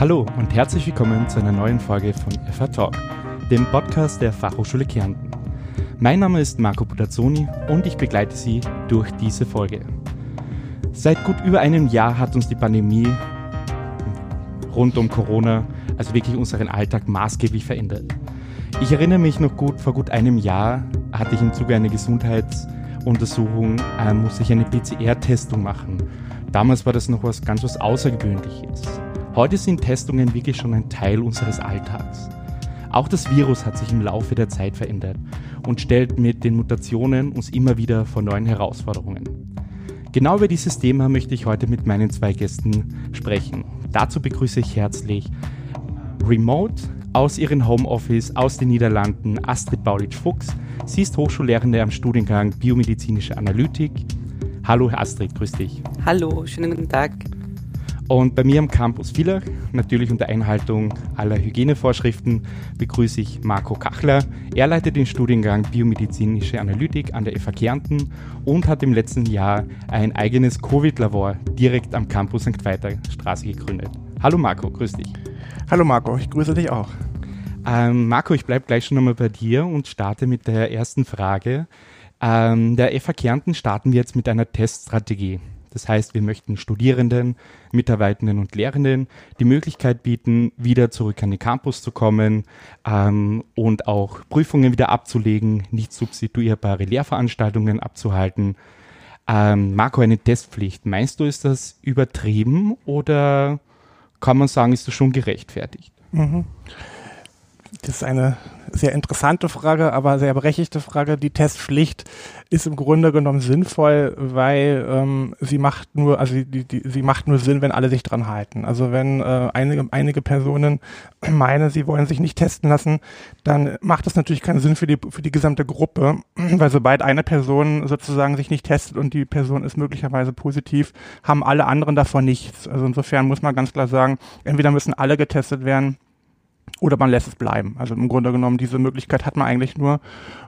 Hallo und herzlich willkommen zu einer neuen Folge von FH Talk, dem Podcast der Fachhochschule Kärnten. Mein Name ist Marco Putazzoni und ich begleite Sie durch diese Folge. Seit gut über einem Jahr hat uns die Pandemie rund um Corona, also wirklich unseren Alltag maßgeblich verändert. Ich erinnere mich noch gut, vor gut einem Jahr hatte ich im Zuge einer Gesundheitsuntersuchung, äh, musste ich eine PCR-Testung machen. Damals war das noch was ganz was Außergewöhnliches. Heute sind Testungen wirklich schon ein Teil unseres Alltags. Auch das Virus hat sich im Laufe der Zeit verändert und stellt mit den Mutationen uns immer wieder vor neuen Herausforderungen. Genau über dieses Thema möchte ich heute mit meinen zwei Gästen sprechen. Dazu begrüße ich herzlich Remote aus ihrem Homeoffice aus den Niederlanden Astrid Baulitsch-Fuchs. Sie ist Hochschullehrende am Studiengang Biomedizinische Analytik. Hallo Astrid, grüß dich. Hallo, schönen guten Tag. Und bei mir am Campus Villach, natürlich unter Einhaltung aller Hygienevorschriften, begrüße ich Marco Kachler. Er leitet den Studiengang Biomedizinische Analytik an der FH Kärnten und hat im letzten Jahr ein eigenes Covid-Labor direkt am Campus St. Veiter Straße gegründet. Hallo Marco, grüß dich. Hallo Marco, ich grüße dich auch. Ähm, Marco, ich bleibe gleich schon nochmal bei dir und starte mit der ersten Frage. Ähm, der FH Kärnten starten wir jetzt mit einer Teststrategie. Das heißt, wir möchten Studierenden, Mitarbeitenden und Lehrenden die Möglichkeit bieten, wieder zurück an den Campus zu kommen ähm, und auch Prüfungen wieder abzulegen, nicht substituierbare Lehrveranstaltungen abzuhalten. Ähm, Marco, eine Testpflicht. Meinst du, ist das übertrieben oder kann man sagen, ist das schon gerechtfertigt? Mhm. Das ist eine sehr interessante Frage, aber sehr berechtigte Frage. Die Testpflicht ist im Grunde genommen sinnvoll, weil ähm, sie macht nur, also die, die, sie macht nur Sinn, wenn alle sich dran halten. Also wenn äh, einige, einige Personen meinen, sie wollen sich nicht testen lassen, dann macht das natürlich keinen Sinn für die, für die gesamte Gruppe, weil sobald eine Person sozusagen sich nicht testet und die Person ist möglicherweise positiv, haben alle anderen davon nichts. Also insofern muss man ganz klar sagen, entweder müssen alle getestet werden oder man lässt es bleiben. Also im Grunde genommen, diese Möglichkeit hat man eigentlich nur.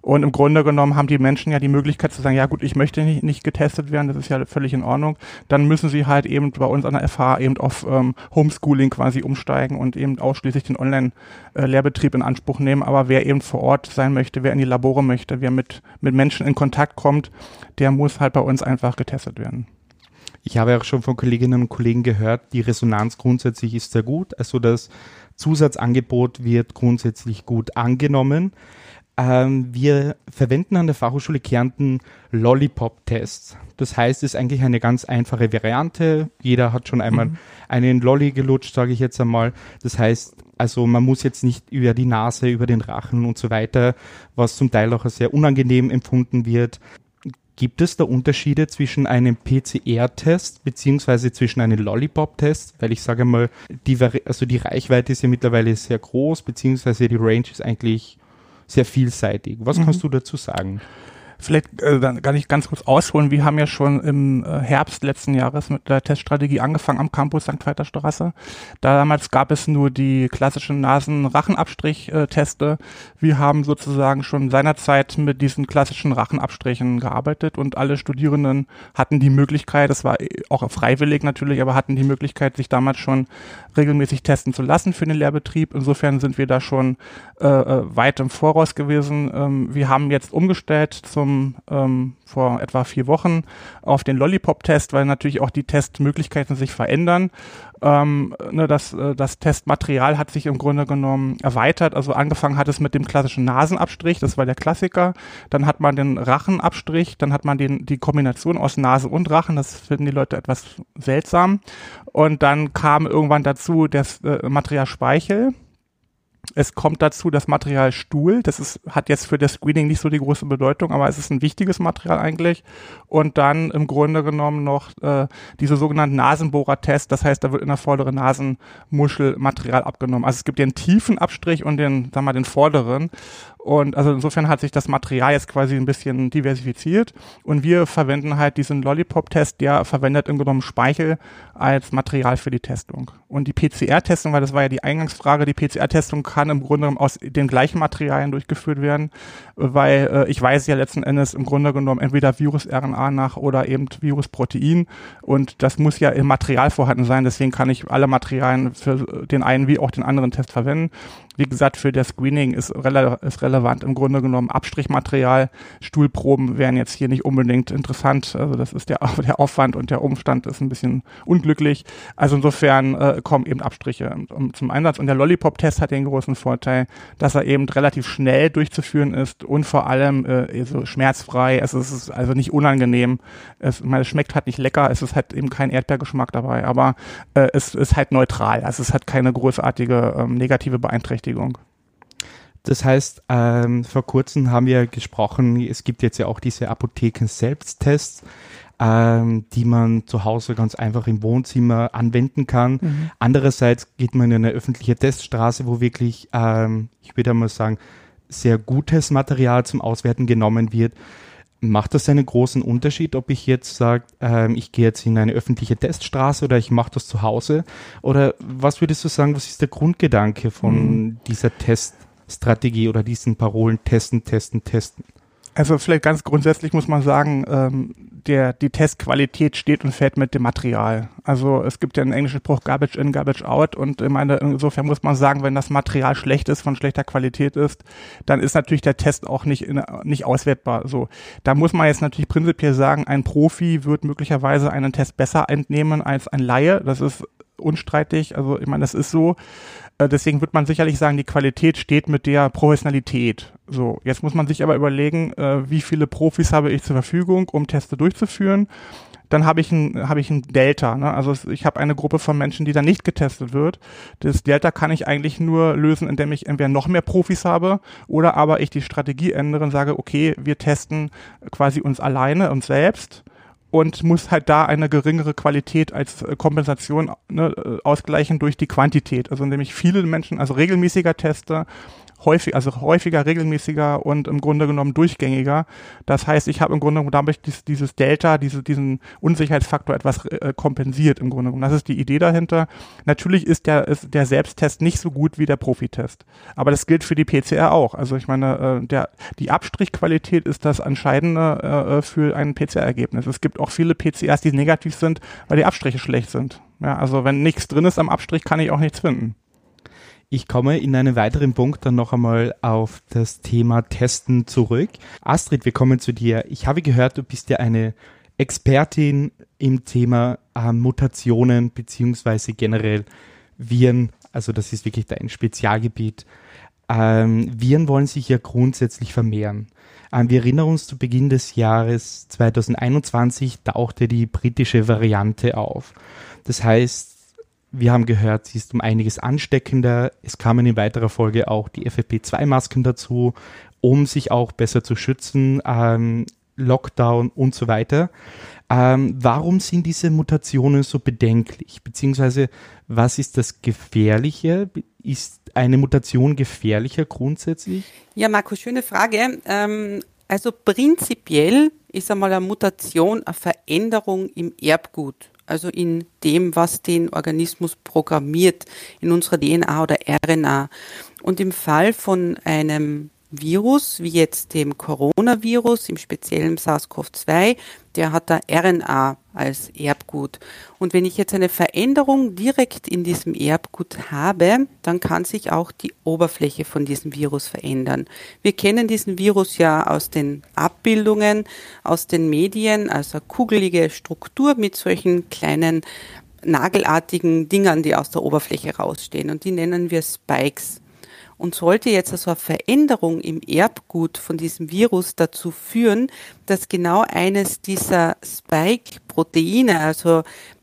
Und im Grunde genommen haben die Menschen ja die Möglichkeit zu sagen, ja gut, ich möchte nicht, nicht getestet werden, das ist ja völlig in Ordnung. Dann müssen sie halt eben bei uns an der FH eben auf ähm, Homeschooling quasi umsteigen und eben ausschließlich den Online-Lehrbetrieb in Anspruch nehmen. Aber wer eben vor Ort sein möchte, wer in die Labore möchte, wer mit, mit Menschen in Kontakt kommt, der muss halt bei uns einfach getestet werden. Ich habe auch schon von Kolleginnen und Kollegen gehört, die Resonanz grundsätzlich ist sehr gut. Also das Zusatzangebot wird grundsätzlich gut angenommen. Ähm, wir verwenden an der Fachhochschule Kärnten Lollipop-Tests. Das heißt, es ist eigentlich eine ganz einfache Variante. Jeder hat schon einmal mhm. einen Lolli gelutscht, sage ich jetzt einmal. Das heißt, also man muss jetzt nicht über die Nase, über den Rachen und so weiter, was zum Teil auch sehr unangenehm empfunden wird. Gibt es da Unterschiede zwischen einem PCR-Test beziehungsweise zwischen einem Lollipop-Test? Weil ich sage mal, die, also die Reichweite ist ja mittlerweile sehr groß, beziehungsweise die Range ist eigentlich sehr vielseitig. Was mhm. kannst du dazu sagen? Vielleicht äh, dann kann ich ganz kurz ausholen. Wir haben ja schon im äh, Herbst letzten Jahres mit der Teststrategie angefangen am Campus St. Weiter Straße. Damals gab es nur die klassischen Nasen-Rachenabstrich-Teste. Wir haben sozusagen schon seinerzeit mit diesen klassischen Rachenabstrichen gearbeitet und alle Studierenden hatten die Möglichkeit, das war auch freiwillig natürlich, aber hatten die Möglichkeit, sich damals schon regelmäßig testen zu lassen für den Lehrbetrieb. Insofern sind wir da schon äh, äh weit im Voraus gewesen. Ähm, wir haben jetzt umgestellt zum zum ähm, vor etwa vier Wochen auf den Lollipop-Test, weil natürlich auch die Testmöglichkeiten sich verändern. Ähm, ne, das, äh, das Testmaterial hat sich im Grunde genommen erweitert. Also angefangen hat es mit dem klassischen Nasenabstrich, das war der Klassiker. Dann hat man den Rachenabstrich, dann hat man den, die Kombination aus Nase und Rachen. Das finden die Leute etwas seltsam. Und dann kam irgendwann dazu das äh, Material Speichel es kommt dazu das Material Stuhl. Das ist, hat jetzt für das Screening nicht so die große Bedeutung, aber es ist ein wichtiges Material eigentlich. Und dann im Grunde genommen noch äh, diese sogenannten Nasenbohrer-Test. Das heißt, da wird in der vorderen Nasenmuschel Material abgenommen. Also es gibt den tiefen Abstrich und den, wir mal, den vorderen. Und also insofern hat sich das Material jetzt quasi ein bisschen diversifiziert und wir verwenden halt diesen Lollipop-Test, der verwendet im Grunde Speichel als Material für die Testung. Und die PCR-Testung, weil das war ja die Eingangsfrage, die PCR-Testung kann im Grunde genommen aus den gleichen Materialien durchgeführt werden, weil äh, ich weiß ja letzten Endes im Grunde genommen entweder Virus-RNA nach oder eben Virus-Protein und das muss ja im Material vorhanden sein, deswegen kann ich alle Materialien für den einen wie auch den anderen Test verwenden. Wie gesagt, für das Screening ist, rele ist relevant im Grunde genommen Abstrichmaterial. Stuhlproben wären jetzt hier nicht unbedingt interessant. Also das ist der, der Aufwand und der Umstand ist ein bisschen unglücklich. Also insofern äh, kommen eben Abstriche um, zum Einsatz. Und der Lollipop-Test hat den großen Vorteil, dass er eben relativ schnell durchzuführen ist und vor allem äh, so schmerzfrei. Es ist also nicht unangenehm. Es, meine, es schmeckt halt nicht lecker. Es ist halt eben kein Erdbeergeschmack dabei, aber äh, es ist halt neutral. Also es hat keine großartige ähm, negative Beeinträchtigung Berechtigung. Das heißt, ähm, vor kurzem haben wir gesprochen, es gibt jetzt ja auch diese Apotheken-Selbsttests, ähm, die man zu Hause ganz einfach im Wohnzimmer anwenden kann. Mhm. Andererseits geht man in eine öffentliche Teststraße, wo wirklich, ähm, ich würde mal sagen, sehr gutes Material zum Auswerten genommen wird. Macht das einen großen Unterschied, ob ich jetzt sage, ähm, ich gehe jetzt in eine öffentliche Teststraße oder ich mache das zu Hause? Oder was würdest du sagen, was ist der Grundgedanke von mhm. dieser Teststrategie oder diesen Parolen testen, testen, testen? Also vielleicht ganz grundsätzlich muss man sagen, ähm, der, die Testqualität steht und fällt mit dem Material. Also es gibt ja einen englischen Spruch Garbage in, Garbage out und ich meine, insofern muss man sagen, wenn das Material schlecht ist, von schlechter Qualität ist, dann ist natürlich der Test auch nicht, in, nicht auswertbar. So, da muss man jetzt natürlich prinzipiell sagen, ein Profi wird möglicherweise einen Test besser entnehmen als ein Laie. Das ist unstreitig. Also ich meine, das ist so. Äh, deswegen wird man sicherlich sagen, die Qualität steht mit der Professionalität. So, jetzt muss man sich aber überlegen, äh, wie viele Profis habe ich zur Verfügung, um Teste durchzuführen. Dann habe ich ein, habe ich ein Delta. Ne? Also ich habe eine Gruppe von Menschen, die da nicht getestet wird. Das Delta kann ich eigentlich nur lösen, indem ich entweder noch mehr Profis habe oder aber ich die Strategie ändere und sage, okay, wir testen quasi uns alleine, uns selbst und muss halt da eine geringere Qualität als äh, Kompensation ne, äh, ausgleichen durch die Quantität. Also nämlich viele Menschen, also regelmäßiger Tester, häufig, also häufiger, regelmäßiger und im Grunde genommen durchgängiger. Das heißt, ich habe im Grunde genommen damit dieses, Delta, diese, diesen Unsicherheitsfaktor etwas äh, kompensiert im Grunde genommen. Das ist die Idee dahinter. Natürlich ist der, ist der Selbsttest nicht so gut wie der Profitest. Aber das gilt für die PCR auch. Also ich meine, äh, der, die Abstrichqualität ist das Entscheidende äh, für ein PCR-Ergebnis. Es gibt auch viele PCRs, die negativ sind, weil die Abstriche schlecht sind. Ja, also wenn nichts drin ist am Abstrich, kann ich auch nichts finden. Ich komme in einem weiteren Punkt dann noch einmal auf das Thema Testen zurück. Astrid, wir kommen zu dir. Ich habe gehört, du bist ja eine Expertin im Thema äh, Mutationen beziehungsweise generell Viren. Also das ist wirklich dein Spezialgebiet. Ähm, Viren wollen sich ja grundsätzlich vermehren. Ähm, wir erinnern uns zu Beginn des Jahres 2021 tauchte die britische Variante auf. Das heißt, wir haben gehört, sie ist um einiges ansteckender. Es kamen in weiterer Folge auch die FFP2-Masken dazu, um sich auch besser zu schützen, ähm, Lockdown und so weiter. Ähm, warum sind diese Mutationen so bedenklich? Beziehungsweise, was ist das Gefährliche? Ist eine Mutation gefährlicher grundsätzlich? Ja, Marco, schöne Frage. Ähm, also prinzipiell ist einmal eine Mutation eine Veränderung im Erbgut also in dem, was den Organismus programmiert, in unserer DNA oder RNA. Und im Fall von einem Virus, wie jetzt dem Coronavirus, im speziellen SARS-CoV-2, der hat da RNA als Erbgut. Und wenn ich jetzt eine Veränderung direkt in diesem Erbgut habe, dann kann sich auch die Oberfläche von diesem Virus verändern. Wir kennen diesen Virus ja aus den Abbildungen, aus den Medien, also kugelige Struktur mit solchen kleinen nagelartigen Dingern, die aus der Oberfläche rausstehen. Und die nennen wir Spikes. Und sollte jetzt also eine Veränderung im Erbgut von diesem Virus dazu führen, dass genau eines dieser Spike-Proteine, also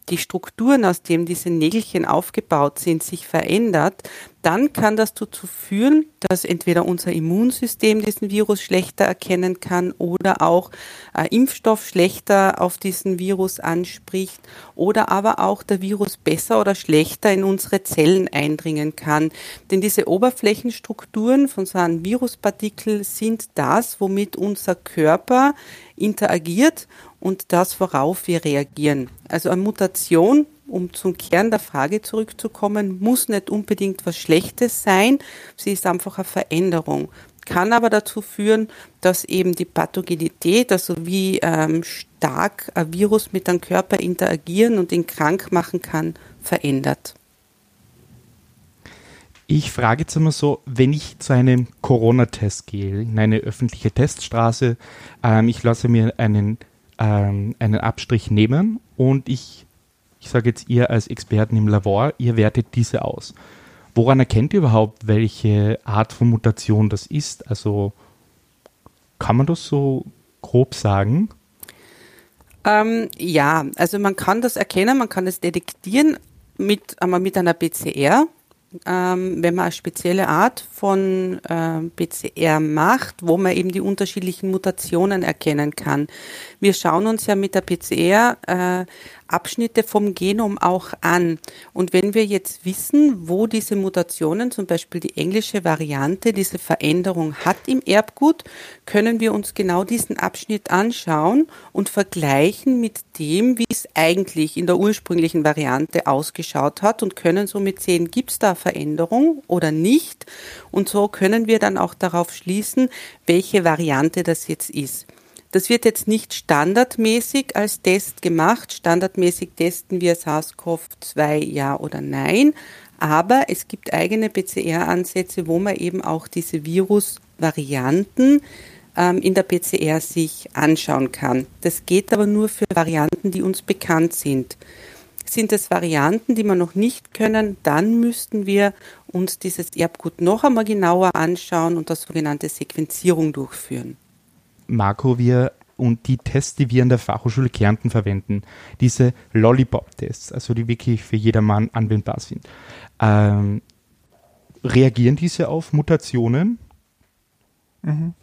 die Strukturen, aus denen diese Nägelchen aufgebaut sind, sich verändert, dann kann das dazu führen, dass entweder unser Immunsystem diesen Virus schlechter erkennen kann oder auch äh, Impfstoff schlechter auf diesen Virus anspricht oder aber auch der Virus besser oder schlechter in unsere Zellen eindringen kann. Denn diese Oberflächenstrukturen von so einem Viruspartikel sind das, womit unser Körper interagiert und das, worauf wir reagieren. Also eine Mutation um zum Kern der Frage zurückzukommen, muss nicht unbedingt was Schlechtes sein. Sie ist einfach eine Veränderung. Kann aber dazu führen, dass eben die Pathogenität, also wie ähm, stark ein Virus mit einem Körper interagieren und ihn krank machen kann, verändert. Ich frage jetzt immer so, wenn ich zu einem Corona-Test gehe, in eine öffentliche Teststraße, ähm, ich lasse mir einen, ähm, einen Abstrich nehmen und ich ich sage jetzt ihr als Experten im Labor, ihr wertet diese aus. Woran erkennt ihr überhaupt, welche Art von Mutation das ist? Also kann man das so grob sagen? Ähm, ja, also man kann das erkennen, man kann das detektieren mit, einmal mit einer PCR ähm, wenn man eine spezielle Art von äh, PCR macht, wo man eben die unterschiedlichen Mutationen erkennen kann. Wir schauen uns ja mit der PCR äh, Abschnitte vom Genom auch an. Und wenn wir jetzt wissen, wo diese Mutationen, zum Beispiel die englische Variante, diese Veränderung hat im Erbgut, können wir uns genau diesen Abschnitt anschauen und vergleichen mit dem, wie es eigentlich in der ursprünglichen Variante ausgeschaut hat und können somit sehen, gibt es da Veränderung oder nicht. Und so können wir dann auch darauf schließen, welche Variante das jetzt ist. Das wird jetzt nicht standardmäßig als Test gemacht. Standardmäßig testen wir SARS-CoV-2 ja oder nein. Aber es gibt eigene PCR-Ansätze, wo man eben auch diese Virusvarianten ähm, in der PCR sich anschauen kann. Das geht aber nur für Varianten, die uns bekannt sind. Sind es Varianten, die wir noch nicht können, dann müssten wir uns dieses Erbgut noch einmal genauer anschauen und das sogenannte Sequenzierung durchführen. Marco, wir und die Tests, die wir an der Fachhochschule Kärnten verwenden, diese Lollipop-Tests, also die wirklich für jedermann anwendbar sind, ähm, reagieren diese auf Mutationen? Mhm.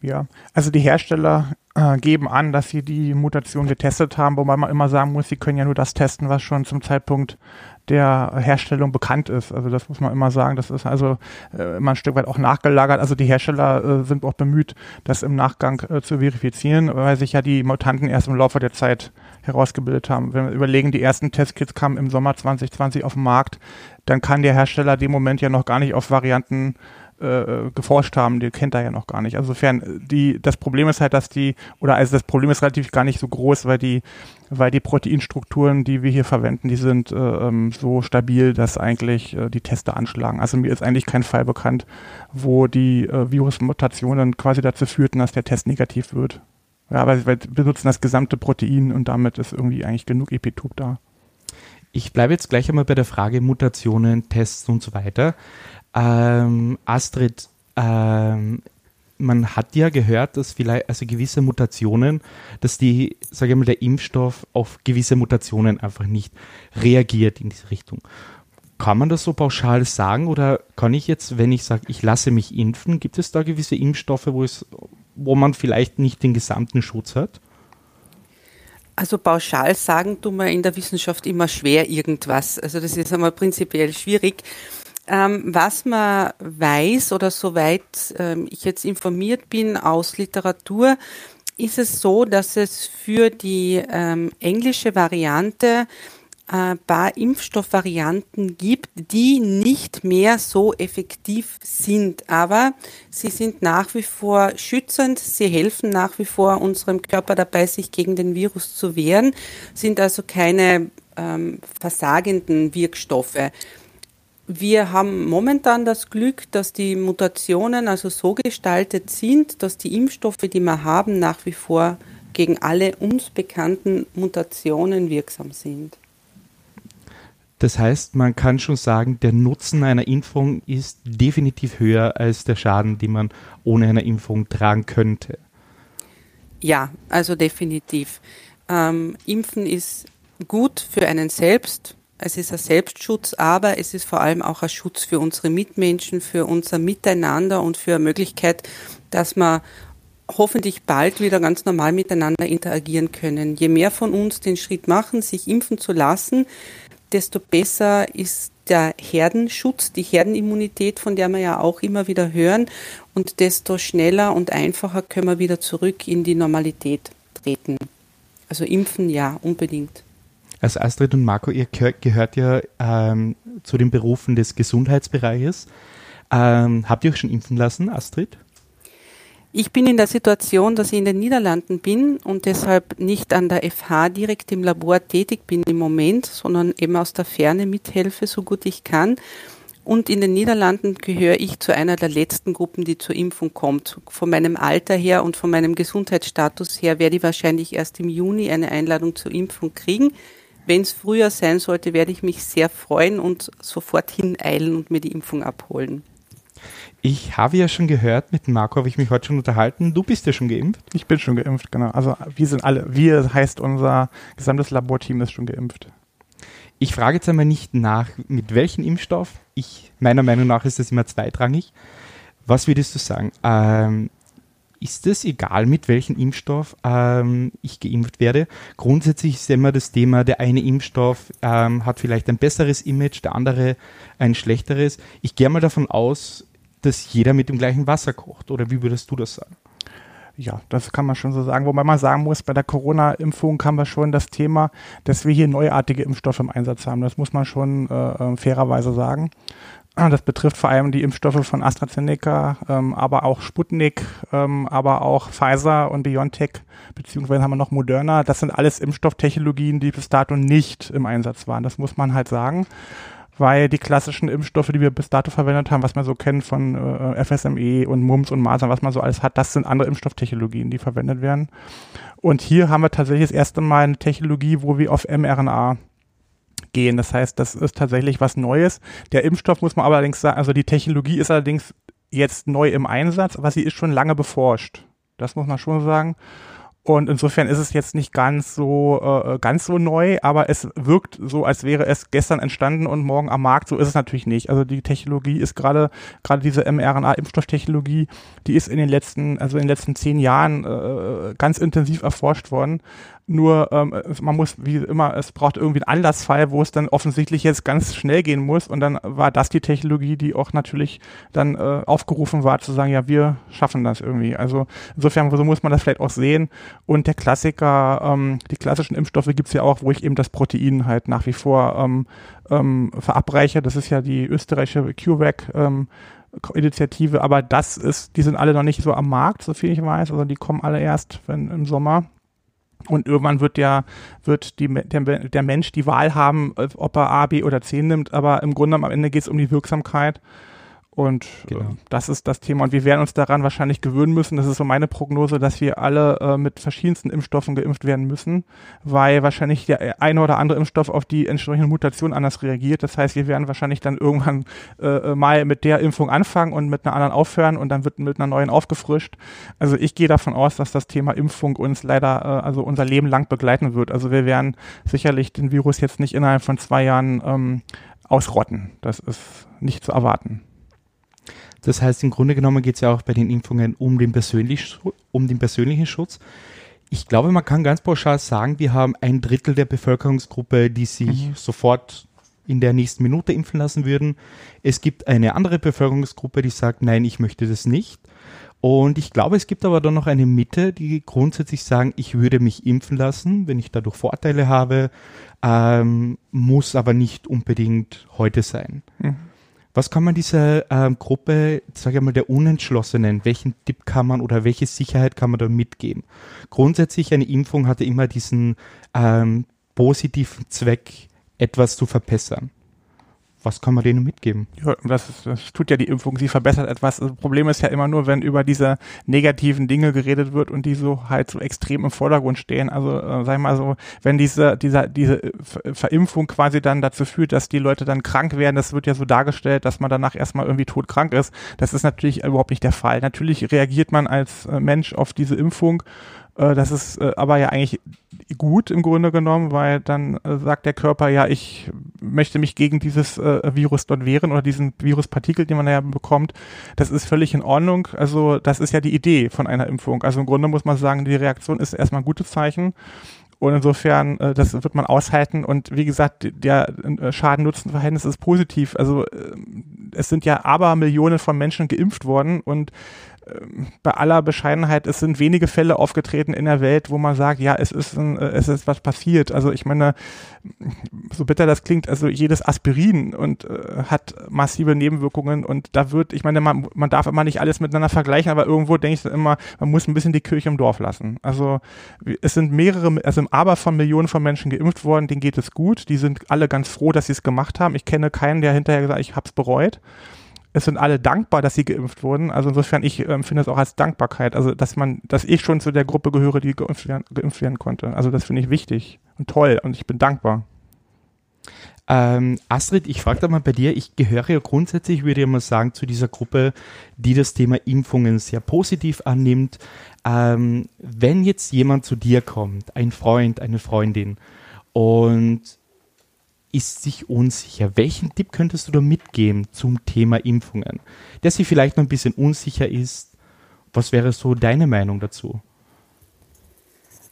Ja, also die Hersteller äh, geben an, dass sie die Mutation getestet haben, wobei man immer sagen muss, sie können ja nur das testen, was schon zum Zeitpunkt der Herstellung bekannt ist. Also das muss man immer sagen. Das ist also äh, immer ein Stück weit auch nachgelagert. Also die Hersteller äh, sind auch bemüht, das im Nachgang äh, zu verifizieren, weil sich ja die Mutanten erst im Laufe der Zeit herausgebildet haben. Wenn wir überlegen, die ersten Testkits kamen im Sommer 2020 auf den Markt, dann kann der Hersteller dem Moment ja noch gar nicht auf Varianten äh, geforscht haben, die kennt er ja noch gar nicht. Also insofern, die, das Problem ist halt, dass die, oder also das Problem ist relativ gar nicht so groß, weil die, weil die Proteinstrukturen, die wir hier verwenden, die sind äh, ähm, so stabil, dass eigentlich äh, die Teste anschlagen. Also mir ist eigentlich kein Fall bekannt, wo die äh, Virusmutationen quasi dazu führten, dass der Test negativ wird. Ja, weil wir benutzen das gesamte Protein und damit ist irgendwie eigentlich genug Epitop da. Ich bleibe jetzt gleich einmal bei der Frage Mutationen, Tests und so weiter. Ähm, Astrid, ähm, man hat ja gehört, dass vielleicht, also gewisse Mutationen, dass die, sage ich mal, der Impfstoff auf gewisse Mutationen einfach nicht reagiert in diese Richtung. Kann man das so pauschal sagen oder kann ich jetzt, wenn ich sage, ich lasse mich impfen, gibt es da gewisse Impfstoffe, wo es, wo man vielleicht nicht den gesamten Schutz hat? Also pauschal sagen tun wir in der Wissenschaft immer schwer irgendwas. Also das ist einmal prinzipiell schwierig. Ähm, was man weiß oder soweit ähm, ich jetzt informiert bin aus Literatur, ist es so, dass es für die ähm, englische Variante ein äh, paar Impfstoffvarianten gibt, die nicht mehr so effektiv sind. Aber sie sind nach wie vor schützend, sie helfen nach wie vor unserem Körper dabei, sich gegen den Virus zu wehren, sind also keine ähm, versagenden Wirkstoffe. Wir haben momentan das Glück, dass die Mutationen also so gestaltet sind, dass die Impfstoffe, die wir haben, nach wie vor gegen alle uns bekannten Mutationen wirksam sind. Das heißt, man kann schon sagen, der Nutzen einer Impfung ist definitiv höher als der Schaden, den man ohne eine Impfung tragen könnte. Ja, also definitiv. Ähm, Impfen ist gut für einen selbst, es ist ein Selbstschutz, aber es ist vor allem auch ein Schutz für unsere Mitmenschen, für unser Miteinander und für eine Möglichkeit, dass wir hoffentlich bald wieder ganz normal miteinander interagieren können. Je mehr von uns den Schritt machen, sich impfen zu lassen, desto besser ist der Herdenschutz, die Herdenimmunität, von der wir ja auch immer wieder hören, und desto schneller und einfacher können wir wieder zurück in die Normalität treten. Also impfen ja, unbedingt. Also Astrid und Marco, ihr gehört ja ähm, zu den Berufen des Gesundheitsbereiches. Ähm, habt ihr euch schon impfen lassen, Astrid? Ich bin in der Situation, dass ich in den Niederlanden bin und deshalb nicht an der FH direkt im Labor tätig bin im Moment, sondern eben aus der Ferne mithelfe, so gut ich kann. Und in den Niederlanden gehöre ich zu einer der letzten Gruppen, die zur Impfung kommt. Von meinem Alter her und von meinem Gesundheitsstatus her werde ich wahrscheinlich erst im Juni eine Einladung zur Impfung kriegen. Wenn es früher sein sollte, werde ich mich sehr freuen und sofort hineilen und mir die Impfung abholen. Ich habe ja schon gehört, mit Marco habe ich mich heute schon unterhalten. Du bist ja schon geimpft. Ich bin schon geimpft, genau. Also wir sind alle, wir heißt unser gesamtes Laborteam ist schon geimpft. Ich frage jetzt einmal nicht nach, mit welchem Impfstoff. Ich, meiner Meinung nach ist das immer zweitrangig. Was würdest du sagen? Ähm, ist es egal, mit welchem Impfstoff ähm, ich geimpft werde? Grundsätzlich ist immer das Thema, der eine Impfstoff ähm, hat vielleicht ein besseres Image, der andere ein schlechteres. Ich gehe mal davon aus, dass jeder mit dem gleichen Wasser kocht. Oder wie würdest du das sagen? Ja, das kann man schon so sagen. Wobei man sagen muss, bei der Corona-Impfung haben wir schon das Thema, dass wir hier neuartige Impfstoffe im Einsatz haben. Das muss man schon äh, äh fairerweise sagen. Das betrifft vor allem die Impfstoffe von AstraZeneca, ähm, aber auch Sputnik, ähm, aber auch Pfizer und BioNTech, beziehungsweise haben wir noch Moderna. Das sind alles Impfstofftechnologien, die bis dato nicht im Einsatz waren. Das muss man halt sagen weil die klassischen Impfstoffe, die wir bis dato verwendet haben, was man so kennt von äh, FSME und Mumps und Masern, was man so alles hat, das sind andere Impfstofftechnologien, die verwendet werden. Und hier haben wir tatsächlich das erste Mal eine Technologie, wo wir auf mRNA gehen. Das heißt, das ist tatsächlich was Neues. Der Impfstoff muss man allerdings sagen, also die Technologie ist allerdings jetzt neu im Einsatz, aber sie ist schon lange beforscht. Das muss man schon sagen. Und insofern ist es jetzt nicht ganz so äh, ganz so neu, aber es wirkt so, als wäre es gestern entstanden und morgen am Markt. So ist es natürlich nicht. Also die Technologie ist gerade gerade diese mRNA-Impfstofftechnologie, die ist in den letzten also in den letzten zehn Jahren äh, ganz intensiv erforscht worden. Nur ähm, man muss, wie immer, es braucht irgendwie einen Anlassfall, wo es dann offensichtlich jetzt ganz schnell gehen muss. Und dann war das die Technologie, die auch natürlich dann äh, aufgerufen war, zu sagen, ja, wir schaffen das irgendwie. Also insofern, so muss man das vielleicht auch sehen. Und der Klassiker, ähm, die klassischen Impfstoffe gibt's ja auch, wo ich eben das Protein halt nach wie vor ähm, ähm, verabreiche. Das ist ja die österreichische CureVac. Ähm, Initiative, aber das ist, die sind alle noch nicht so am Markt, so viel ich weiß. Also die kommen alle erst wenn, im Sommer. Und irgendwann wird der, wird die, der, der Mensch die Wahl haben, ob er A, B oder C nimmt, aber im Grunde am Ende geht es um die Wirksamkeit. Und äh, genau. äh, das ist das Thema. Und wir werden uns daran wahrscheinlich gewöhnen müssen. Das ist so meine Prognose, dass wir alle äh, mit verschiedensten Impfstoffen geimpft werden müssen, weil wahrscheinlich der eine oder andere Impfstoff auf die entsprechende Mutation anders reagiert. Das heißt, wir werden wahrscheinlich dann irgendwann äh, äh, mal mit der Impfung anfangen und mit einer anderen aufhören und dann wird mit einer neuen aufgefrischt. Also ich gehe davon aus, dass das Thema Impfung uns leider, äh, also unser Leben lang begleiten wird. Also wir werden sicherlich den Virus jetzt nicht innerhalb von zwei Jahren ähm, ausrotten. Das ist nicht zu erwarten. Das heißt, im Grunde genommen geht es ja auch bei den Impfungen um den, persönlich, um den persönlichen Schutz. Ich glaube, man kann ganz pauschal sagen, wir haben ein Drittel der Bevölkerungsgruppe, die sich mhm. sofort in der nächsten Minute impfen lassen würden. Es gibt eine andere Bevölkerungsgruppe, die sagt, nein, ich möchte das nicht. Und ich glaube, es gibt aber dann noch eine Mitte, die grundsätzlich sagen, ich würde mich impfen lassen, wenn ich dadurch Vorteile habe, ähm, muss aber nicht unbedingt heute sein. Mhm. Was kann man dieser ähm, Gruppe, sage ich mal, der Unentschlossenen, welchen Tipp kann man oder welche Sicherheit kann man da mitgeben? Grundsätzlich, eine Impfung hatte immer diesen ähm, positiven Zweck, etwas zu verbessern was kann man denen mitgeben? Ja, das, das tut ja die Impfung, sie verbessert etwas. Das Problem ist ja immer nur, wenn über diese negativen Dinge geredet wird und die so halt so extrem im Vordergrund stehen. Also äh, sag ich mal so, wenn diese, dieser, diese Verimpfung quasi dann dazu führt, dass die Leute dann krank werden, das wird ja so dargestellt, dass man danach erstmal irgendwie todkrank ist. Das ist natürlich überhaupt nicht der Fall. Natürlich reagiert man als äh, Mensch auf diese Impfung äh, das ist äh, aber ja eigentlich gut im Grunde genommen, weil dann äh, sagt der Körper, ja, ich möchte mich gegen dieses äh, Virus dort wehren oder diesen Viruspartikel, den man ja bekommt. Das ist völlig in Ordnung. Also das ist ja die Idee von einer Impfung. Also im Grunde muss man sagen, die Reaktion ist erstmal ein gutes Zeichen. Und insofern, äh, das wird man aushalten. Und wie gesagt, der äh, Schaden-Nutzen-Verhältnis ist positiv. Also äh, es sind ja aber Millionen von Menschen geimpft worden und bei aller Bescheidenheit, es sind wenige Fälle aufgetreten in der Welt, wo man sagt, ja, es ist, ein, es ist was passiert. Also ich meine, so bitter das klingt, also jedes Aspirin und äh, hat massive Nebenwirkungen und da wird, ich meine, man, man darf immer nicht alles miteinander vergleichen, aber irgendwo denke ich immer, man muss ein bisschen die Kirche im Dorf lassen. Also es sind mehrere, also im Aber von Millionen von Menschen geimpft worden, denen geht es gut, die sind alle ganz froh, dass sie es gemacht haben. Ich kenne keinen, der hinterher gesagt, ich habe es bereut es sind alle dankbar, dass sie geimpft wurden. Also insofern, ich empfinde ähm, es auch als Dankbarkeit. Also, dass man, dass ich schon zu der Gruppe gehöre, die geimpft werden, geimpft werden konnte. Also, das finde ich wichtig und toll und ich bin dankbar. Ähm, Astrid, ich frage da mal bei dir, ich gehöre ja grundsätzlich, würde ich mal sagen, zu dieser Gruppe, die das Thema Impfungen sehr positiv annimmt. Ähm, wenn jetzt jemand zu dir kommt, ein Freund, eine Freundin, und ist sich unsicher. Welchen Tipp könntest du da mitgeben zum Thema Impfungen? Der sich vielleicht noch ein bisschen unsicher ist. Was wäre so deine Meinung dazu?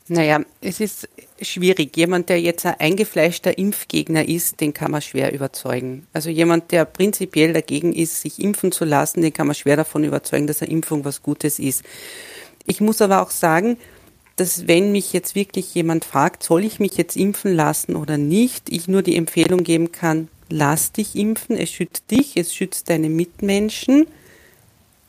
Naja, es ist schwierig. Jemand, der jetzt ein eingefleischter Impfgegner ist, den kann man schwer überzeugen. Also jemand, der prinzipiell dagegen ist, sich impfen zu lassen, den kann man schwer davon überzeugen, dass eine Impfung was Gutes ist. Ich muss aber auch sagen, dass wenn mich jetzt wirklich jemand fragt, soll ich mich jetzt impfen lassen oder nicht, ich nur die Empfehlung geben kann, lass dich impfen, es schützt dich, es schützt deine Mitmenschen,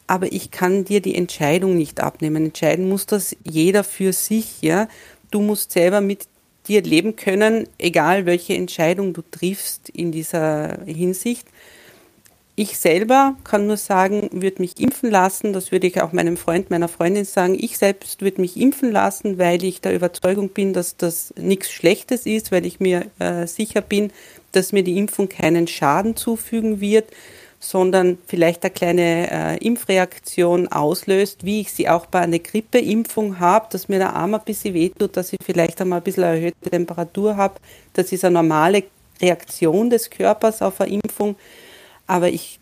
aber ich kann dir die Entscheidung nicht abnehmen. Entscheiden muss das jeder für sich, ja. Du musst selber mit dir leben können, egal welche Entscheidung du triffst in dieser Hinsicht. Ich selber kann nur sagen, würde mich impfen lassen. Das würde ich auch meinem Freund, meiner Freundin sagen. Ich selbst würde mich impfen lassen, weil ich der Überzeugung bin, dass das nichts Schlechtes ist, weil ich mir äh, sicher bin, dass mir die Impfung keinen Schaden zufügen wird, sondern vielleicht eine kleine äh, Impfreaktion auslöst, wie ich sie auch bei einer Grippeimpfung habe, dass mir der Arm ein bisschen wehtut, dass ich vielleicht einmal ein bisschen erhöhte Temperatur habe. Das ist eine normale Reaktion des Körpers auf eine Impfung. Aber ich,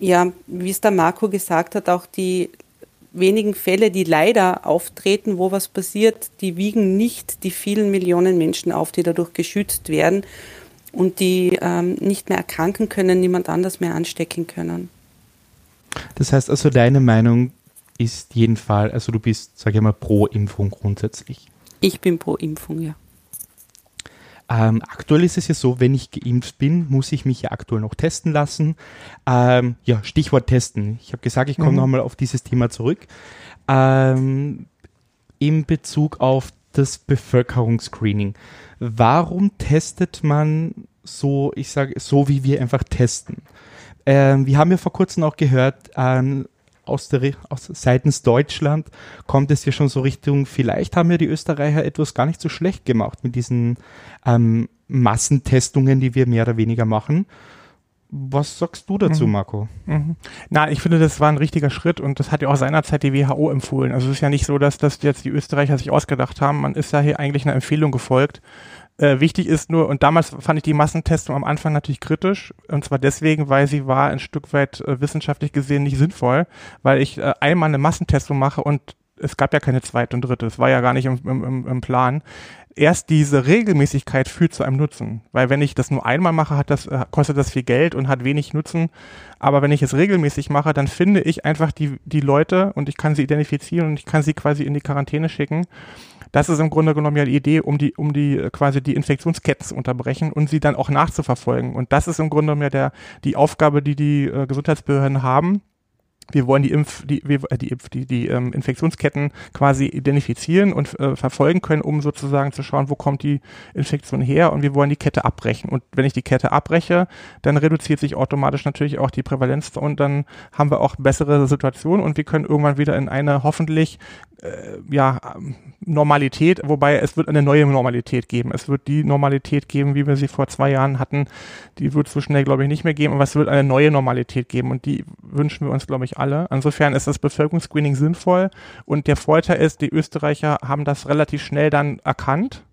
ja, wie es der Marco gesagt hat, auch die wenigen Fälle, die leider auftreten, wo was passiert, die wiegen nicht die vielen Millionen Menschen auf, die dadurch geschützt werden und die ähm, nicht mehr erkranken können, niemand anders mehr anstecken können. Das heißt also, deine Meinung ist jeden Fall, also du bist, sage ich mal, pro Impfung grundsätzlich. Ich bin pro Impfung, ja. Ähm, aktuell ist es ja so, wenn ich geimpft bin, muss ich mich ja aktuell noch testen lassen. Ähm, ja, Stichwort testen. Ich habe gesagt, ich komme mhm. nochmal auf dieses Thema zurück. Ähm, in Bezug auf das Bevölkerungsscreening. Warum testet man so, ich sage, so wie wir einfach testen? Ähm, wir haben ja vor kurzem auch gehört, ähm, aus der aus seitens Deutschland kommt es ja schon so Richtung, vielleicht haben ja die Österreicher etwas gar nicht so schlecht gemacht mit diesen ähm, Massentestungen, die wir mehr oder weniger machen. Was sagst du dazu, mhm. Marco? Mhm. Na, ich finde, das war ein richtiger Schritt und das hat ja auch seinerzeit die WHO empfohlen. Also es ist ja nicht so, dass das jetzt die Österreicher sich ausgedacht haben. Man ist ja hier eigentlich einer Empfehlung gefolgt. Äh, wichtig ist nur, und damals fand ich die Massentestung am Anfang natürlich kritisch, und zwar deswegen, weil sie war ein Stück weit äh, wissenschaftlich gesehen nicht sinnvoll, weil ich äh, einmal eine Massentestung mache und es gab ja keine zweite und dritte, es war ja gar nicht im, im, im Plan erst diese Regelmäßigkeit führt zu einem Nutzen. Weil wenn ich das nur einmal mache, hat das, äh, kostet das viel Geld und hat wenig Nutzen. Aber wenn ich es regelmäßig mache, dann finde ich einfach die, die Leute und ich kann sie identifizieren und ich kann sie quasi in die Quarantäne schicken. Das ist im Grunde genommen ja die Idee, um die, um die äh, quasi die Infektionsketten zu unterbrechen und sie dann auch nachzuverfolgen. Und das ist im Grunde genommen ja der, die Aufgabe, die die äh, Gesundheitsbehörden haben wir wollen die Impf, die, äh, die, die, die ähm, Infektionsketten quasi identifizieren und äh, verfolgen können, um sozusagen zu schauen, wo kommt die Infektion her und wir wollen die Kette abbrechen. Und wenn ich die Kette abbreche, dann reduziert sich automatisch natürlich auch die Prävalenz und dann haben wir auch bessere Situationen und wir können irgendwann wieder in eine hoffentlich äh, ja, Normalität, wobei es wird eine neue Normalität geben. Es wird die Normalität geben, wie wir sie vor zwei Jahren hatten. Die wird so schnell, glaube ich, nicht mehr geben, aber es wird eine neue Normalität geben und die wünschen wir uns, glaube ich, alle. Insofern ist das Bevölkerungsscreening sinnvoll und der Vorteil ist, die Österreicher haben das relativ schnell dann erkannt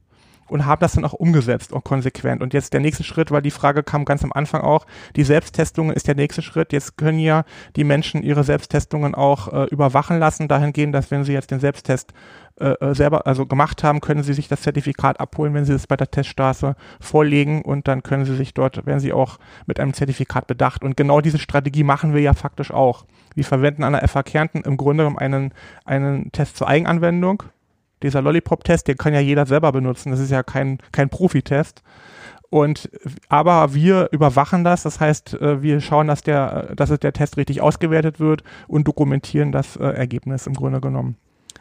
und haben das dann auch umgesetzt und konsequent. Und jetzt der nächste Schritt, weil die Frage kam ganz am Anfang auch, die Selbsttestungen ist der nächste Schritt. Jetzt können ja die Menschen ihre Selbsttestungen auch äh, überwachen lassen, dahingehend, dass wenn sie jetzt den Selbsttest äh, äh, selber also gemacht haben, können sie sich das Zertifikat abholen, wenn sie es bei der Teststraße vorlegen und dann können sie sich dort, werden sie auch mit einem Zertifikat bedacht. Und genau diese Strategie machen wir ja faktisch auch. Wir verwenden an der FH Kärnten im Grunde genommen einen, einen Test zur Eigenanwendung. Dieser Lollipop-Test, den kann ja jeder selber benutzen. Das ist ja kein, kein Profitest. Und aber wir überwachen das, das heißt, äh, wir schauen, dass der, dass der Test richtig ausgewertet wird und dokumentieren das äh, Ergebnis im Grunde genommen.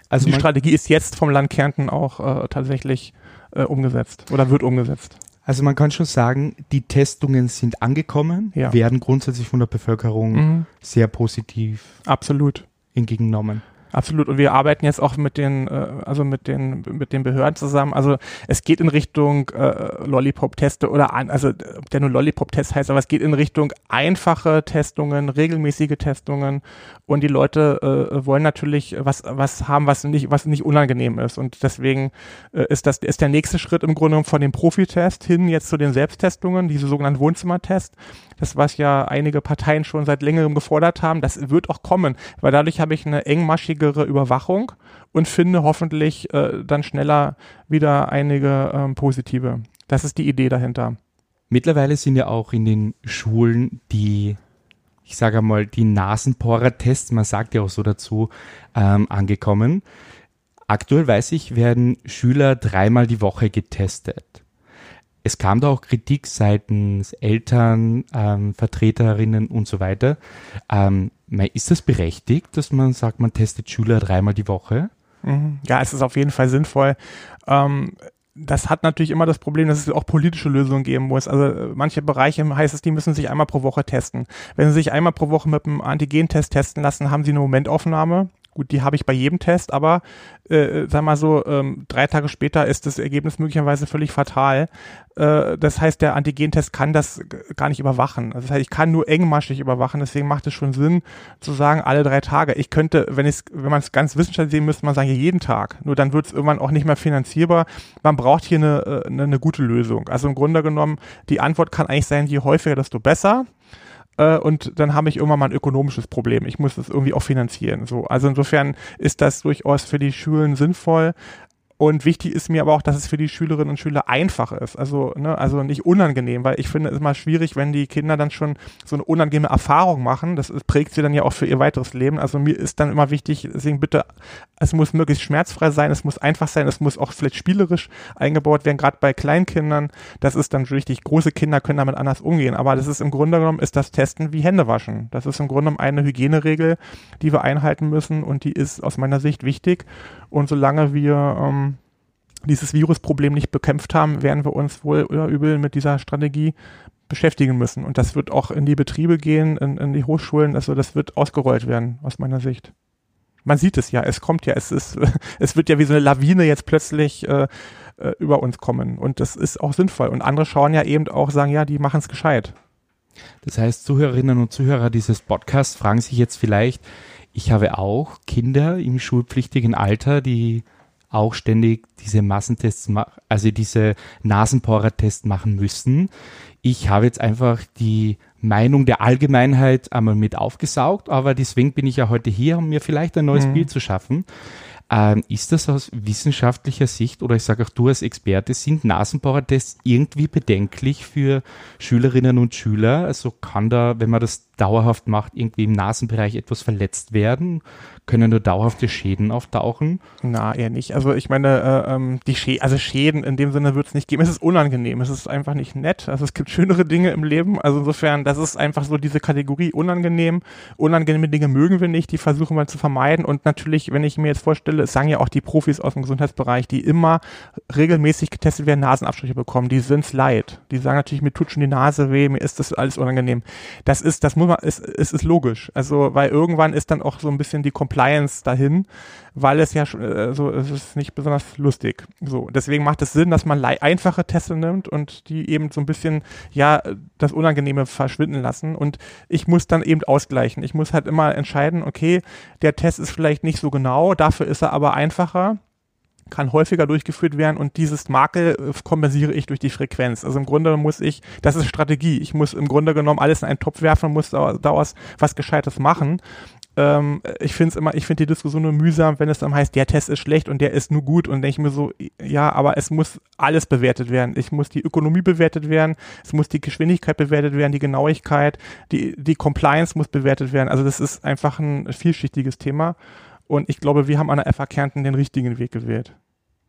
Also die Strategie ist jetzt vom Land Kärnten auch äh, tatsächlich äh, umgesetzt oder wird umgesetzt. Also man kann schon sagen, die Testungen sind angekommen, ja. werden grundsätzlich von der Bevölkerung mhm. sehr positiv Absolut. entgegengenommen. Absolut. Und wir arbeiten jetzt auch mit den, äh, also mit den, mit den Behörden zusammen. Also es geht in Richtung äh, Lollipop-Teste oder an, also der nur Lollipop-Test heißt, aber es geht in Richtung einfache Testungen, regelmäßige Testungen. Und die Leute äh, wollen natürlich was, was haben, was nicht, was nicht unangenehm ist. Und deswegen äh, ist das, ist der nächste Schritt im Grunde von dem Profitest hin jetzt zu den Selbsttestungen, diese sogenannten Wohnzimmertests das was ja einige Parteien schon seit längerem gefordert haben, das wird auch kommen, weil dadurch habe ich eine engmaschigere Überwachung und finde hoffentlich äh, dann schneller wieder einige ähm, positive. Das ist die Idee dahinter. Mittlerweile sind ja auch in den Schulen die, ich sage einmal, die Nasenbohrer-Tests, man sagt ja auch so dazu, ähm, angekommen. Aktuell weiß ich, werden Schüler dreimal die Woche getestet. Es kam da auch Kritik seitens Eltern, ähm, Vertreterinnen und so weiter. Ähm, ist das berechtigt, dass man sagt, man testet Schüler dreimal die Woche? Mhm. Ja, es ist auf jeden Fall sinnvoll. Ähm, das hat natürlich immer das Problem, dass es auch politische Lösungen geben muss. Also äh, manche Bereiche heißt es, die müssen sich einmal pro Woche testen. Wenn sie sich einmal pro Woche mit einem Antigentest testen lassen, haben sie eine Momentaufnahme Gut, die habe ich bei jedem Test, aber äh, sag mal so, ähm, drei Tage später ist das Ergebnis möglicherweise völlig fatal. Äh, das heißt, der Antigentest kann das gar nicht überwachen. Also das heißt, ich kann nur engmaschig überwachen, deswegen macht es schon Sinn zu sagen, alle drei Tage. Ich könnte, wenn ich wenn man es ganz wissenschaftlich sehen müsste, man sagen, jeden Tag. Nur dann wird es irgendwann auch nicht mehr finanzierbar. Man braucht hier eine, äh, eine, eine gute Lösung. Also im Grunde genommen, die Antwort kann eigentlich sein, je häufiger, desto besser äh, und dann habe ich irgendwann mal ein ökonomisches Problem. Ich muss das irgendwie auch finanzieren. So, also insofern ist das durchaus für die Schulen sinnvoll. Und wichtig ist mir aber auch, dass es für die Schülerinnen und Schüler einfach ist. Also, ne, also nicht unangenehm, weil ich finde es immer schwierig, wenn die Kinder dann schon so eine unangenehme Erfahrung machen. Das prägt sie dann ja auch für ihr weiteres Leben. Also mir ist dann immer wichtig, deswegen bitte, es muss möglichst schmerzfrei sein, es muss einfach sein, es muss auch vielleicht spielerisch eingebaut werden, gerade bei Kleinkindern. Das ist dann wichtig. Große Kinder können damit anders umgehen. Aber das ist im Grunde genommen, ist das Testen wie Hände waschen. Das ist im Grunde genommen eine Hygieneregel, die wir einhalten müssen und die ist aus meiner Sicht wichtig. Und solange wir ähm, dieses Virusproblem nicht bekämpft haben, werden wir uns wohl oder übel mit dieser Strategie beschäftigen müssen. Und das wird auch in die Betriebe gehen, in, in die Hochschulen. Also das wird ausgerollt werden, aus meiner Sicht. Man sieht es ja, es kommt ja, es ist, es wird ja wie so eine Lawine jetzt plötzlich äh, äh, über uns kommen. Und das ist auch sinnvoll. Und andere schauen ja eben auch, sagen, ja, die machen es gescheit. Das heißt, Zuhörerinnen und Zuhörer dieses Podcasts fragen sich jetzt vielleicht, ich habe auch Kinder im schulpflichtigen Alter, die auch ständig diese Massentests, also diese Nasenbohrertests machen müssen. Ich habe jetzt einfach die Meinung der Allgemeinheit einmal mit aufgesaugt, aber deswegen bin ich ja heute hier, um mir vielleicht ein neues mhm. Bild zu schaffen. Ähm, ist das aus wissenschaftlicher Sicht oder ich sage auch du als Experte, sind Nasenbohrertests irgendwie bedenklich für Schülerinnen und Schüler? Also kann da, wenn man das dauerhaft macht, irgendwie im Nasenbereich etwas verletzt werden? Können nur dauerhafte Schäden auftauchen? Na, eher nicht. Also ich meine, äh, ähm, die Schä also Schäden in dem Sinne wird es nicht geben. Es ist unangenehm, es ist einfach nicht nett. Also es gibt schönere Dinge im Leben. Also insofern, das ist einfach so diese Kategorie unangenehm. Unangenehme Dinge mögen wir nicht, die versuchen wir zu vermeiden. Und natürlich, wenn ich mir jetzt vorstelle, es sagen ja auch die Profis aus dem Gesundheitsbereich, die immer regelmäßig getestet werden, Nasenabstriche bekommen, die sind's leid. Die sagen natürlich, mir tut schon die Nase weh, mir ist das alles unangenehm. Das ist, das muss man, es, es ist logisch. Also, weil irgendwann ist dann auch so ein bisschen die Compliance dahin, weil es ja äh, so es ist nicht besonders lustig. So, deswegen macht es Sinn, dass man einfache Teste nimmt und die eben so ein bisschen ja das Unangenehme verschwinden lassen und ich muss dann eben ausgleichen. Ich muss halt immer entscheiden, okay, der Test ist vielleicht nicht so genau, dafür ist er aber einfacher kann häufiger durchgeführt werden und dieses Makel äh, kompensiere ich durch die Frequenz. Also im Grunde muss ich, das ist Strategie, ich muss im Grunde genommen alles in einen Topf werfen und muss daraus was Gescheites machen ähm, ich finde es immer, ich finde die Diskussion nur mühsam, wenn es dann heißt, der Test ist schlecht und der ist nur gut und denke ich mir so, ja, aber es muss alles bewertet werden. Ich muss die Ökonomie bewertet werden, es muss die Geschwindigkeit bewertet werden, die Genauigkeit, die, die Compliance muss bewertet werden. Also das ist einfach ein vielschichtiges Thema und ich glaube, wir haben an der FA Kärnten den richtigen Weg gewählt.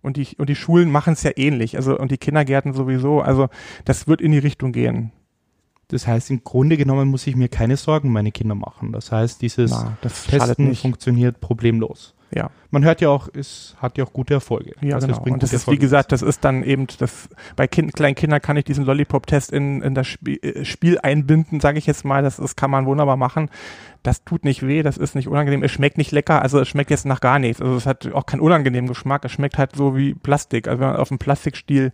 Und die, und die Schulen machen es ja ähnlich, also und die Kindergärten sowieso. Also das wird in die Richtung gehen. Das heißt, im Grunde genommen muss ich mir keine Sorgen um meine Kinder machen. Das heißt, dieses Na, das Testen funktioniert problemlos. Ja. Man hört ja auch, es hat ja auch gute Erfolge. Ja, also genau. Und das ist, Erfolge wie gesagt, das ist dann eben, das, bei kind, kleinen Kindern kann ich diesen Lollipop-Test in, in das Spiel, äh, Spiel einbinden, sage ich jetzt mal. Das, das kann man wunderbar machen das tut nicht weh, das ist nicht unangenehm, es schmeckt nicht lecker, also es schmeckt jetzt nach gar nichts. Also es hat auch keinen unangenehmen Geschmack, es schmeckt halt so wie Plastik. Also wenn man auf dem Plastikstiel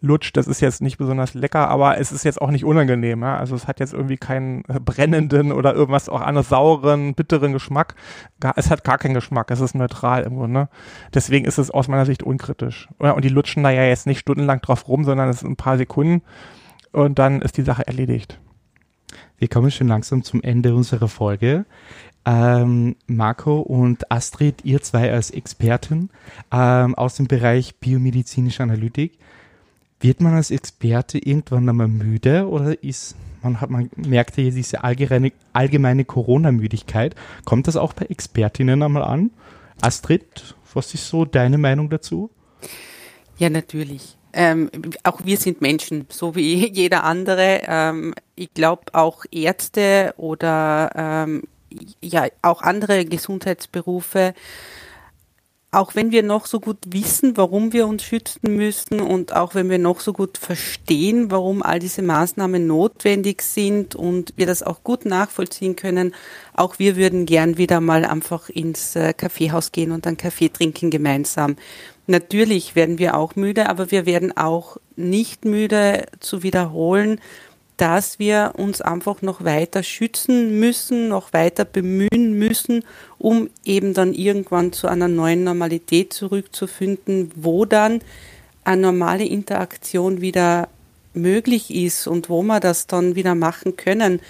lutscht, das ist jetzt nicht besonders lecker, aber es ist jetzt auch nicht unangenehm. Ja? Also es hat jetzt irgendwie keinen brennenden oder irgendwas auch anderes sauren, bitteren Geschmack. Es hat gar keinen Geschmack, es ist neutral im Grunde. Deswegen ist es aus meiner Sicht unkritisch. Und die lutschen da ja jetzt nicht stundenlang drauf rum, sondern es sind ein paar Sekunden und dann ist die Sache erledigt. Wir kommen schon langsam zum Ende unserer Folge. Ähm, Marco und Astrid, ihr zwei als Experten ähm, aus dem Bereich biomedizinische Analytik, wird man als Experte irgendwann einmal müde oder ist man hat man merkt ja diese allgemeine, allgemeine Corona-Müdigkeit. Kommt das auch bei Expertinnen einmal an? Astrid, was ist so deine Meinung dazu? Ja, natürlich. Ähm, auch wir sind Menschen, so wie jeder andere. Ähm, ich glaube auch Ärzte oder ähm, ja auch andere Gesundheitsberufe, auch wenn wir noch so gut wissen, warum wir uns schützen müssen und auch wenn wir noch so gut verstehen, warum all diese Maßnahmen notwendig sind und wir das auch gut nachvollziehen können, auch wir würden gern wieder mal einfach ins äh, Kaffeehaus gehen und einen Kaffee trinken gemeinsam. Natürlich werden wir auch müde, aber wir werden auch nicht müde zu wiederholen, dass wir uns einfach noch weiter schützen müssen, noch weiter bemühen müssen, um eben dann irgendwann zu einer neuen Normalität zurückzufinden, wo dann eine normale Interaktion wieder möglich ist und wo wir das dann wieder machen können.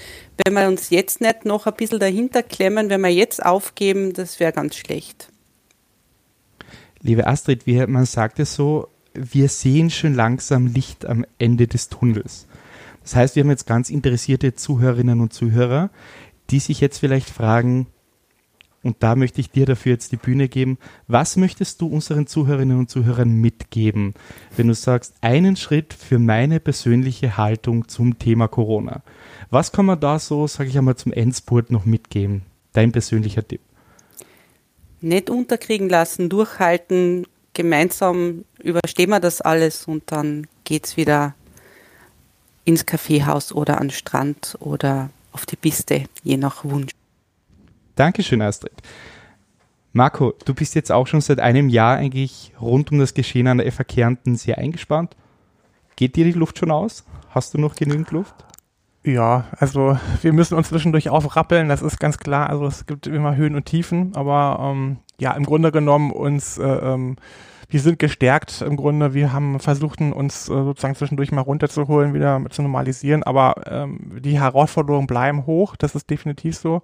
Wenn wir uns jetzt nicht noch ein bisschen dahinter klemmen, wenn wir jetzt aufgeben, das wäre ganz schlecht. Liebe Astrid, wie man sagt es so, wir sehen schon langsam Licht am Ende des Tunnels. Das heißt, wir haben jetzt ganz interessierte Zuhörerinnen und Zuhörer, die sich jetzt vielleicht fragen, und da möchte ich dir dafür jetzt die Bühne geben, was möchtest du unseren Zuhörerinnen und Zuhörern mitgeben, wenn du sagst, einen Schritt für meine persönliche Haltung zum Thema Corona? Was kann man da so, sage ich einmal, zum Endspurt noch mitgeben? Dein persönlicher Tipp nicht unterkriegen lassen, durchhalten, gemeinsam überstehen wir das alles und dann geht's wieder ins Kaffeehaus oder an den Strand oder auf die Piste, je nach Wunsch. Dankeschön, Astrid. Marco, du bist jetzt auch schon seit einem Jahr eigentlich rund um das Geschehen an der FA Kärnten sehr eingespannt. Geht dir die Luft schon aus? Hast du noch genügend Luft? Ja, also wir müssen uns zwischendurch aufrappeln, das ist ganz klar. Also es gibt immer Höhen und Tiefen, aber ähm, ja, im Grunde genommen uns äh, ähm, wir sind gestärkt im Grunde. Wir haben versucht, uns äh, sozusagen zwischendurch mal runterzuholen, wieder zu normalisieren. Aber ähm, die Herausforderungen bleiben hoch. Das ist definitiv so.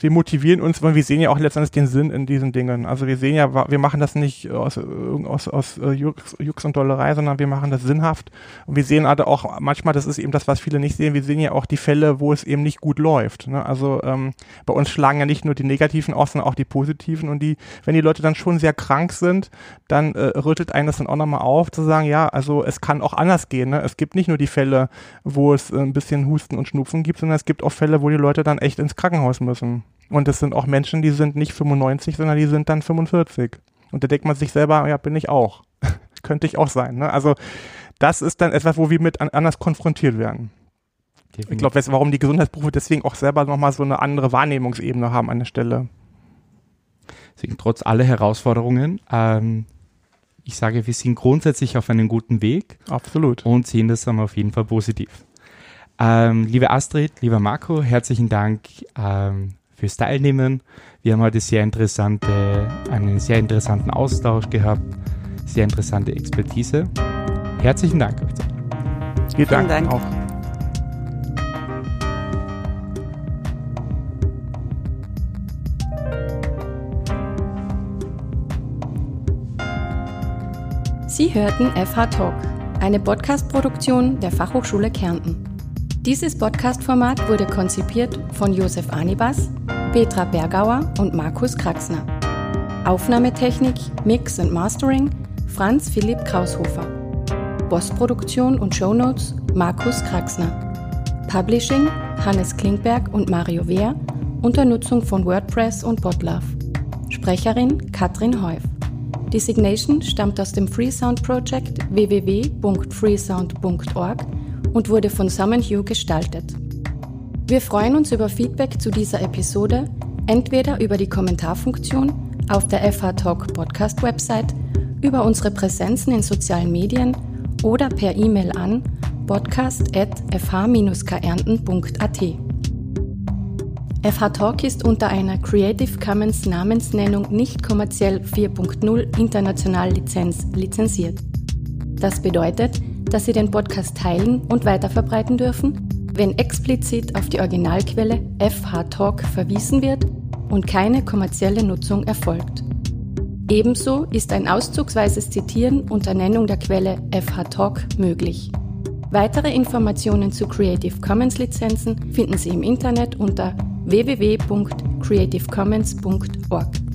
Wir motivieren uns, weil wir sehen ja auch letztendlich den Sinn in diesen Dingen. Also wir sehen ja, wir machen das nicht aus, aus, aus äh, Jux, Jux und Dollerei, sondern wir machen das sinnhaft. Und wir sehen also auch manchmal, das ist eben das, was viele nicht sehen, wir sehen ja auch die Fälle, wo es eben nicht gut läuft. Ne? Also ähm, bei uns schlagen ja nicht nur die negativen aus, sondern auch die positiven. Und die, wenn die Leute dann schon sehr krank sind, dann äh, rüttelt einen das dann auch nochmal auf, zu sagen, ja, also es kann auch anders gehen. Ne? Es gibt nicht nur die Fälle, wo es äh, ein bisschen Husten und Schnupfen gibt, sondern es gibt auch Fälle, wo die Leute dann echt ins Krankenhaus müssen. Und es sind auch Menschen, die sind nicht 95, sondern die sind dann 45. Und da denkt man sich selber, ja, bin ich auch. Könnte ich auch sein. Ne? Also das ist dann etwas, wo wir mit anders konfrontiert werden. Definitiv. Ich glaube, warum die Gesundheitsberufe deswegen auch selber nochmal so eine andere Wahrnehmungsebene haben an der Stelle. Deswegen trotz aller Herausforderungen ähm, ich sage, wir sind grundsätzlich auf einem guten Weg. Absolut. Und sehen das dann auf jeden Fall positiv. Ähm, liebe Astrid, lieber Marco, herzlichen Dank ähm, fürs Teilnehmen. Wir haben heute sehr interessante, einen sehr interessanten Austausch gehabt, sehr interessante Expertise. Herzlichen Dank euch. Vielen Dank, Dank auch. Sie hörten FH Talk, eine Podcast-Produktion der Fachhochschule Kärnten. Dieses Podcast-Format wurde konzipiert von Josef Anibas, Petra Bergauer und Markus Kraxner. Aufnahmetechnik, Mix und Mastering Franz Philipp Kraushofer. Postproduktion und Shownotes Markus Kraxner. Publishing Hannes Klingberg und Mario Wehr unter Nutzung von WordPress und Botlove. Sprecherin Katrin Heuf. Designation stammt aus dem Freesound Project www.freesound.org und wurde von Summon Hugh gestaltet. Wir freuen uns über Feedback zu dieser Episode, entweder über die Kommentarfunktion auf der FH Talk Podcast Website, über unsere Präsenzen in sozialen Medien oder per E-Mail an podcast.fh-kärnten.at. FH Talk ist unter einer Creative Commons Namensnennung nicht kommerziell 4.0 international Lizenz lizenziert. Das bedeutet, dass Sie den Podcast teilen und weiterverbreiten dürfen, wenn explizit auf die Originalquelle FH Talk verwiesen wird und keine kommerzielle Nutzung erfolgt. Ebenso ist ein auszugsweises Zitieren unter Nennung der Quelle FH Talk möglich. Weitere Informationen zu Creative Commons Lizenzen finden Sie im Internet unter www.creativecommons.org.